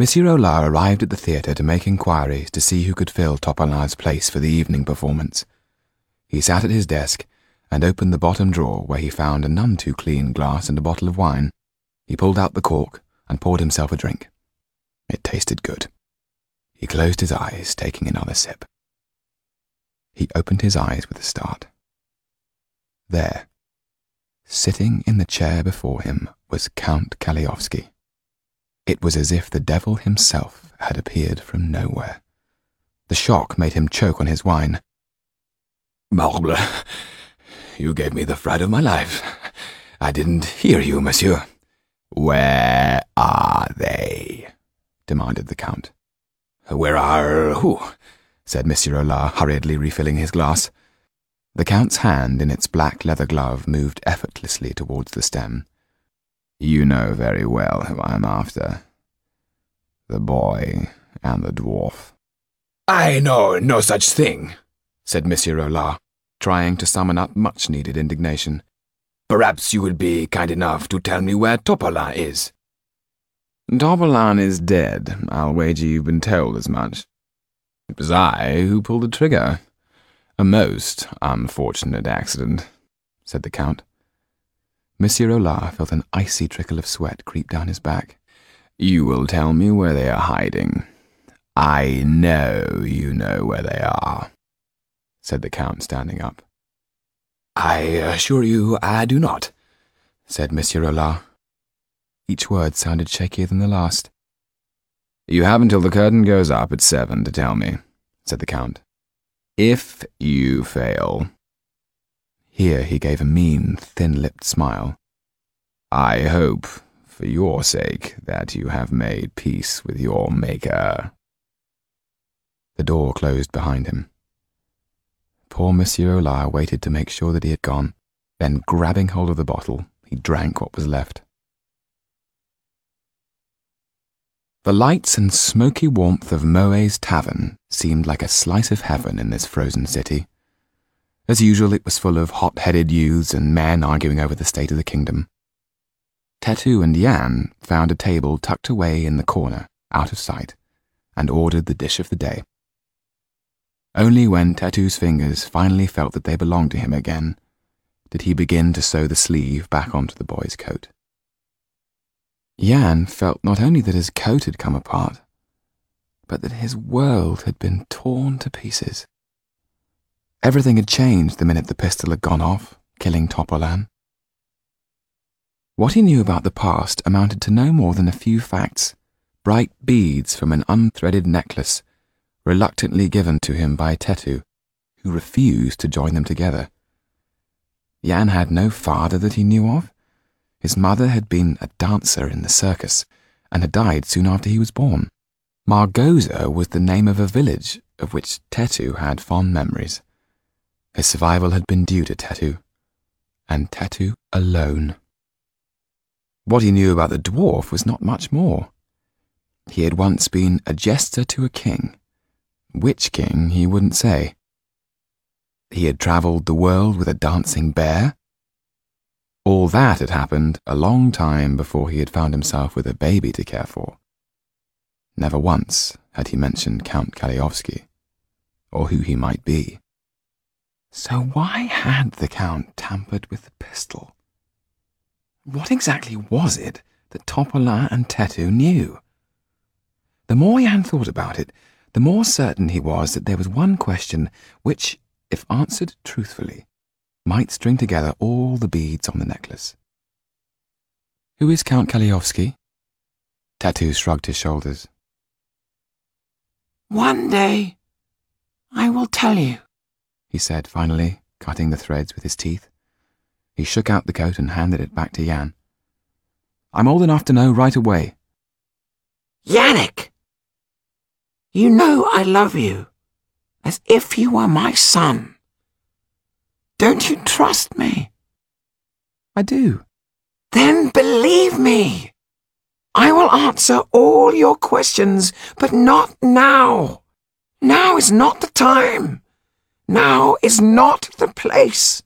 Monsieur Aulard arrived at the theatre to make inquiries to see who could fill Topolin's place for the evening performance. He sat at his desk and opened the bottom drawer where he found a none too clean glass and a bottle of wine. He pulled out the cork and poured himself a drink. It tasted good. He closed his eyes, taking another sip. He opened his eyes with a start. There, sitting in the chair before him, was Count Kalliovski. It was as if the devil himself had appeared from nowhere. The shock made him choke on his wine. Morbleu, you gave me the fright of my life. I didn't hear you, monsieur. Where are they? demanded the Count. Where are who? said Monsieur Aulard, hurriedly refilling his glass. The Count's hand in its black leather glove moved effortlessly towards the stem. You know very well who I am after. The boy and the dwarf. I know no such thing, said Monsieur Aulard, trying to summon up much needed indignation. Perhaps you would be kind enough to tell me where Topolin is. Topolin is dead. I'll wager you've been told as much. It was I who pulled the trigger. A most unfortunate accident, said the Count. Monsieur Aulard felt an icy trickle of sweat creep down his back. You will tell me where they are hiding. I know you know where they are, said the Count, standing up. I assure you I do not, said Monsieur Aulard. Each word sounded shakier than the last. You have until the curtain goes up at seven to tell me, said the Count. If you fail, here he gave a mean, thin-lipped smile. I hope, for your sake, that you have made peace with your Maker. The door closed behind him. Poor Monsieur Aulard waited to make sure that he had gone, then grabbing hold of the bottle, he drank what was left. The lights and smoky warmth of Moet's tavern seemed like a slice of heaven in this frozen city. As usual, it was full of hot-headed youths and men arguing over the state of the kingdom. Tetu and Yan found a table tucked away in the corner, out of sight, and ordered the dish of the day. Only when Tetu's fingers finally felt that they belonged to him again did he begin to sew the sleeve back onto the boy's coat. Yan felt not only that his coat had come apart, but that his world had been torn to pieces. Everything had changed the minute the pistol had gone off, killing Topolin. What he knew about the past amounted to no more than a few facts, bright beads from an unthreaded necklace, reluctantly given to him by Tetu, who refused to join them together. Yan had no father that he knew of. His mother had been a dancer in the circus and had died soon after he was born. Margoza was the name of a village of which Tetu had fond memories. His survival had been due to Tetu, and Tetu alone. What he knew about the dwarf was not much more. He had once been a jester to a king. Which king, he wouldn't say. He had travelled the world with a dancing bear. All that had happened a long time before he had found himself with a baby to care for. Never once had he mentioned Count Kalliovski, or who he might be. So why had the Count tampered with the pistol? What exactly was it that Topolin and Tetu knew? The more Yan thought about it, the more certain he was that there was one question which, if answered truthfully, might string together all the beads on the necklace. Who is Count Kalliovski? Tetu shrugged his shoulders. One day, I will tell you he said finally, cutting the threads with his teeth. He shook out the coat and handed it back to Yan. I'm old enough to know right away. Yannick! You know I love you, as if you were my son. Don't you trust me? I do. Then believe me. I will answer all your questions, but not now. Now is not the time. Now is not the place.